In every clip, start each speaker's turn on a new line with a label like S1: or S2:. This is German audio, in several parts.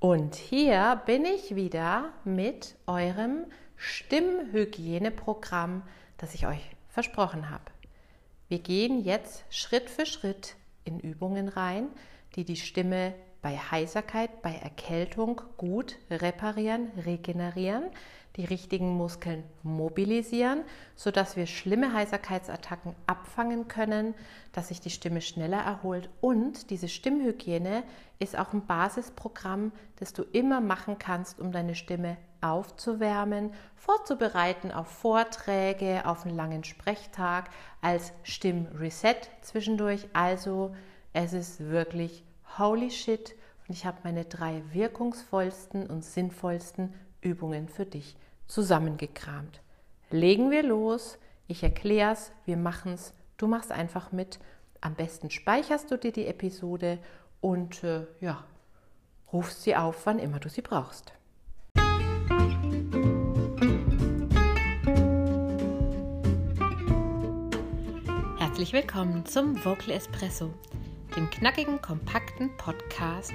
S1: Und hier bin ich wieder mit eurem Stimmhygieneprogramm, das ich euch versprochen habe. Wir gehen jetzt Schritt für Schritt in Übungen rein, die die Stimme bei Heiserkeit, bei Erkältung gut reparieren, regenerieren, die richtigen Muskeln mobilisieren, sodass wir schlimme Heiserkeitsattacken abfangen können, dass sich die Stimme schneller erholt. Und diese Stimmhygiene ist auch ein Basisprogramm, das du immer machen kannst, um deine Stimme aufzuwärmen, vorzubereiten auf Vorträge, auf einen langen Sprechtag, als Stimmreset zwischendurch. Also es ist wirklich holy shit und ich habe meine drei wirkungsvollsten und sinnvollsten Übungen für dich zusammengekramt. Legen wir los, ich erkläre es, wir machen es, du machst einfach mit. Am besten speicherst du dir die Episode und äh, ja, rufst sie auf, wann immer du sie brauchst. Herzlich willkommen zum Vocal Espresso, dem knackigen, kompakten Podcast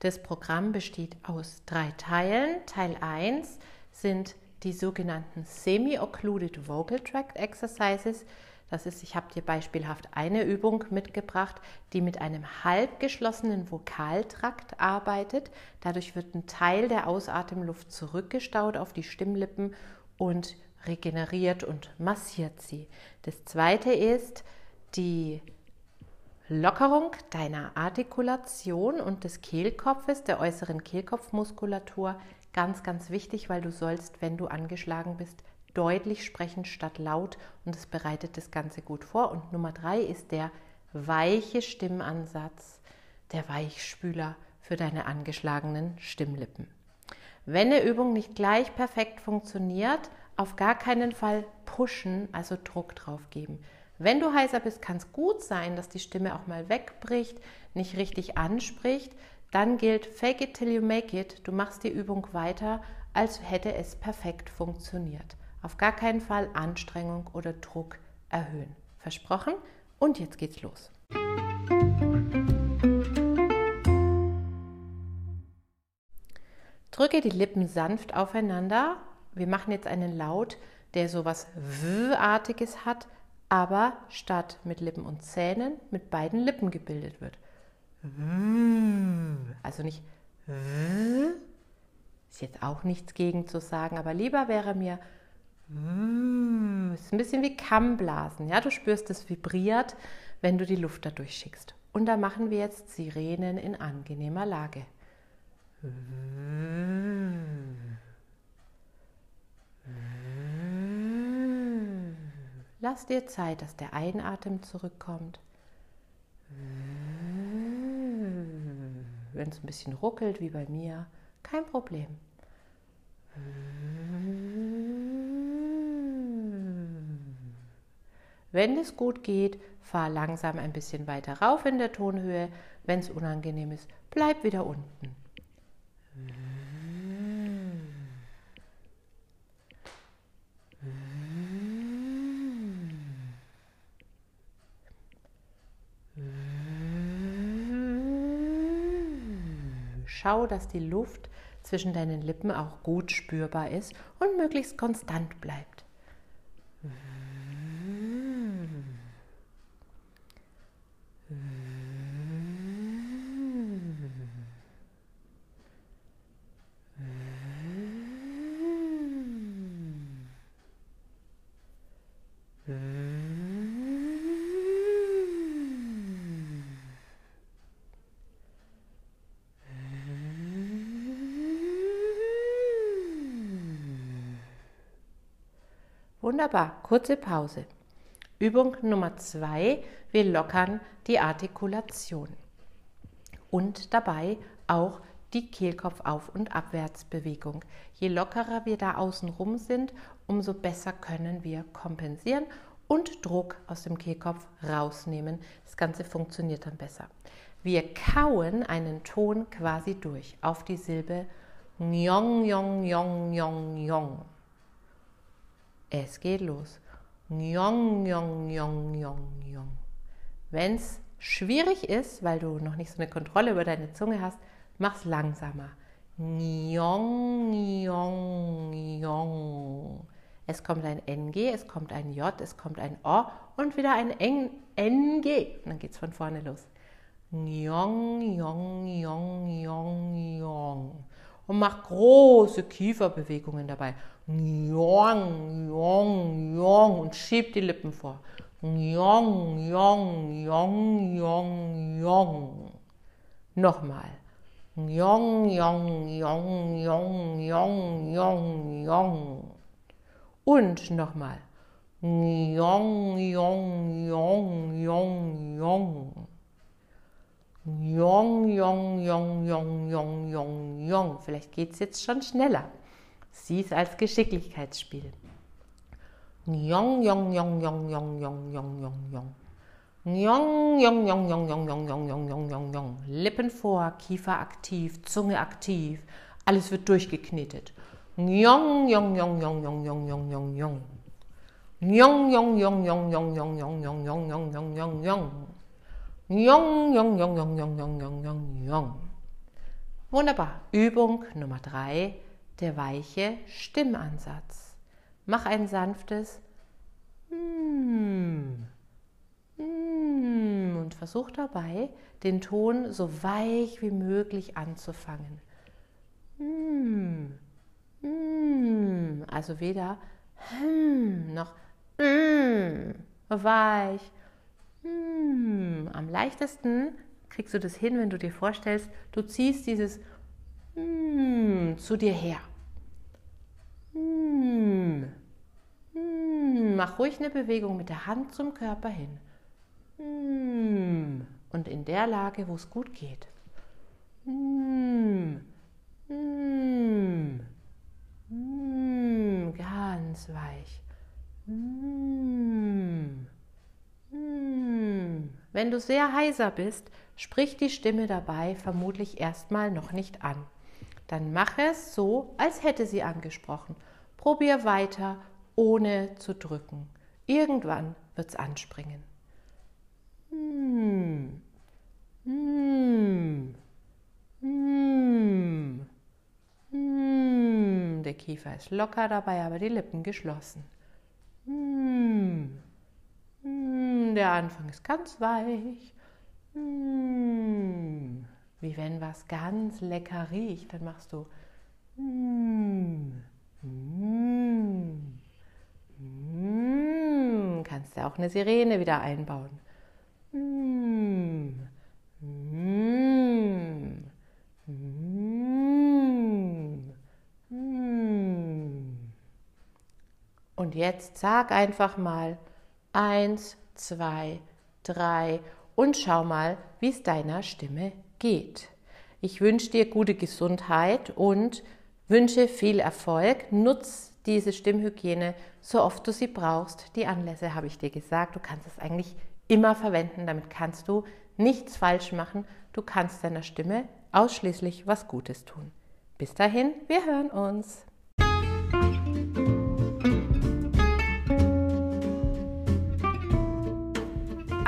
S1: Das Programm besteht aus drei Teilen. Teil 1 sind die sogenannten Semi-Occluded Vocal Tract Exercises. Das ist, ich habe dir beispielhaft eine Übung mitgebracht, die mit einem halb geschlossenen Vokaltrakt arbeitet. Dadurch wird ein Teil der Ausatemluft zurückgestaut auf die Stimmlippen und regeneriert und massiert sie. Das zweite ist die Lockerung deiner Artikulation und des Kehlkopfes, der äußeren Kehlkopfmuskulatur Ganz, ganz wichtig, weil du sollst, wenn du angeschlagen bist, deutlich sprechen statt laut und es bereitet das Ganze gut vor. Und Nummer drei ist der weiche Stimmansatz, der Weichspüler für deine angeschlagenen Stimmlippen. Wenn eine Übung nicht gleich perfekt funktioniert, auf gar keinen Fall pushen, also Druck drauf geben. Wenn du heißer bist, kann es gut sein, dass die Stimme auch mal wegbricht, nicht richtig anspricht. Dann gilt Fake it till you make it. Du machst die Übung weiter, als hätte es perfekt funktioniert. Auf gar keinen Fall Anstrengung oder Druck erhöhen. Versprochen? Und jetzt geht's los. Drücke die Lippen sanft aufeinander. Wir machen jetzt einen Laut, der sowas W-artiges hat, aber statt mit Lippen und Zähnen mit beiden Lippen gebildet wird. Also nicht ist jetzt auch nichts gegen zu sagen, aber lieber wäre mir ist ein bisschen wie Kammblasen. Ja, du spürst, es vibriert, wenn du die Luft dadurch schickst. Und da machen wir jetzt Sirenen in angenehmer Lage. Lass dir Zeit, dass der Einatmen zurückkommt wenn es ein bisschen ruckelt wie bei mir, kein Problem. Wenn es gut geht, fahr langsam ein bisschen weiter rauf in der Tonhöhe. Wenn es unangenehm ist, bleib wieder unten. Schau, dass die Luft zwischen deinen Lippen auch gut spürbar ist und möglichst konstant bleibt. Wunderbar, kurze Pause. Übung Nummer zwei, wir lockern die Artikulation und dabei auch die Kehlkopf-Auf- und Abwärtsbewegung. Je lockerer wir da außen rum sind, umso besser können wir kompensieren und Druck aus dem Kehlkopf rausnehmen. Das Ganze funktioniert dann besser. Wir kauen einen Ton quasi durch auf die Silbe Njong, Njong, Njong, Njong, Njong. Es geht los. Wenn es schwierig ist, weil du noch nicht so eine Kontrolle über deine Zunge hast, mach es langsamer. Es kommt ein NG, es kommt ein J, es kommt ein O und wieder ein NG. Und dann geht es von vorne los. Njong, Njong, Njong, Njong, Njong. Und mach große Kieferbewegungen dabei. Njong, Njong, Njong. Und schieb die Lippen vor. Njong, Njong, Njong, Njong, Njong. Nochmal. Njong, Njong, Njong, Njong, Njong, Njong, Njong. Und nochmal. Njong, Njong, Njong, Njong, Njong. Jong, jong, jong, jong, jong, jong. Vielleicht geht es jetzt schon schneller. Sieh es als Geschicklichkeitsspiel. Jong, jong, jong, jong, jong, jong, jong, jong, jong. Jong, jong, jong, jong, jong, jong, jong, jong, jong, jong, jong. Lippen vor, Kiefer aktiv, Zunge aktiv. Alles wird durchgeknetet. Jong, jong, jong, jong, jong, jong, jong, jong, jong. Jong, jong, jong, jong, jong, jong, jong, jong, jong, jong, jong, jong, jong. Jong, jong, jong, jong, jong, jong, jong, jong, jong. Wunderbar. Übung Nummer drei, der weiche Stimmansatz. Mach ein sanftes mm, mm, und versuch dabei, den Ton so weich wie möglich anzufangen. Mm, mm, also weder hm noch mm, weich hm, am leichtesten kriegst du das hin, wenn du dir vorstellst, du ziehst dieses hm, zu dir her. Hm, hm, mach ruhig eine Bewegung mit der Hand zum Körper hin. Hm, und in der Lage, wo es gut geht. Hm, hm, hm, ganz weich. Hm. Wenn du sehr heiser bist, sprich die Stimme dabei vermutlich erstmal noch nicht an. Dann mach es so, als hätte sie angesprochen. Probier weiter, ohne zu drücken. Irgendwann wird's anspringen. Hm. Hm. Hm. Der Kiefer ist locker dabei, aber die Lippen geschlossen. Hm. Hm, der Anfang ist ganz weich. Hm, wie wenn was ganz lecker riecht, dann machst du hm, hm, hm, kannst ja auch eine Sirene wieder einbauen. Und jetzt sag einfach mal, Eins, zwei, drei und schau mal, wie es deiner Stimme geht. Ich wünsche dir gute Gesundheit und wünsche viel Erfolg. Nutz diese Stimmhygiene so oft du sie brauchst. Die Anlässe habe ich dir gesagt. Du kannst es eigentlich immer verwenden. Damit kannst du nichts falsch machen. Du kannst deiner Stimme ausschließlich was Gutes tun. Bis dahin, wir hören uns.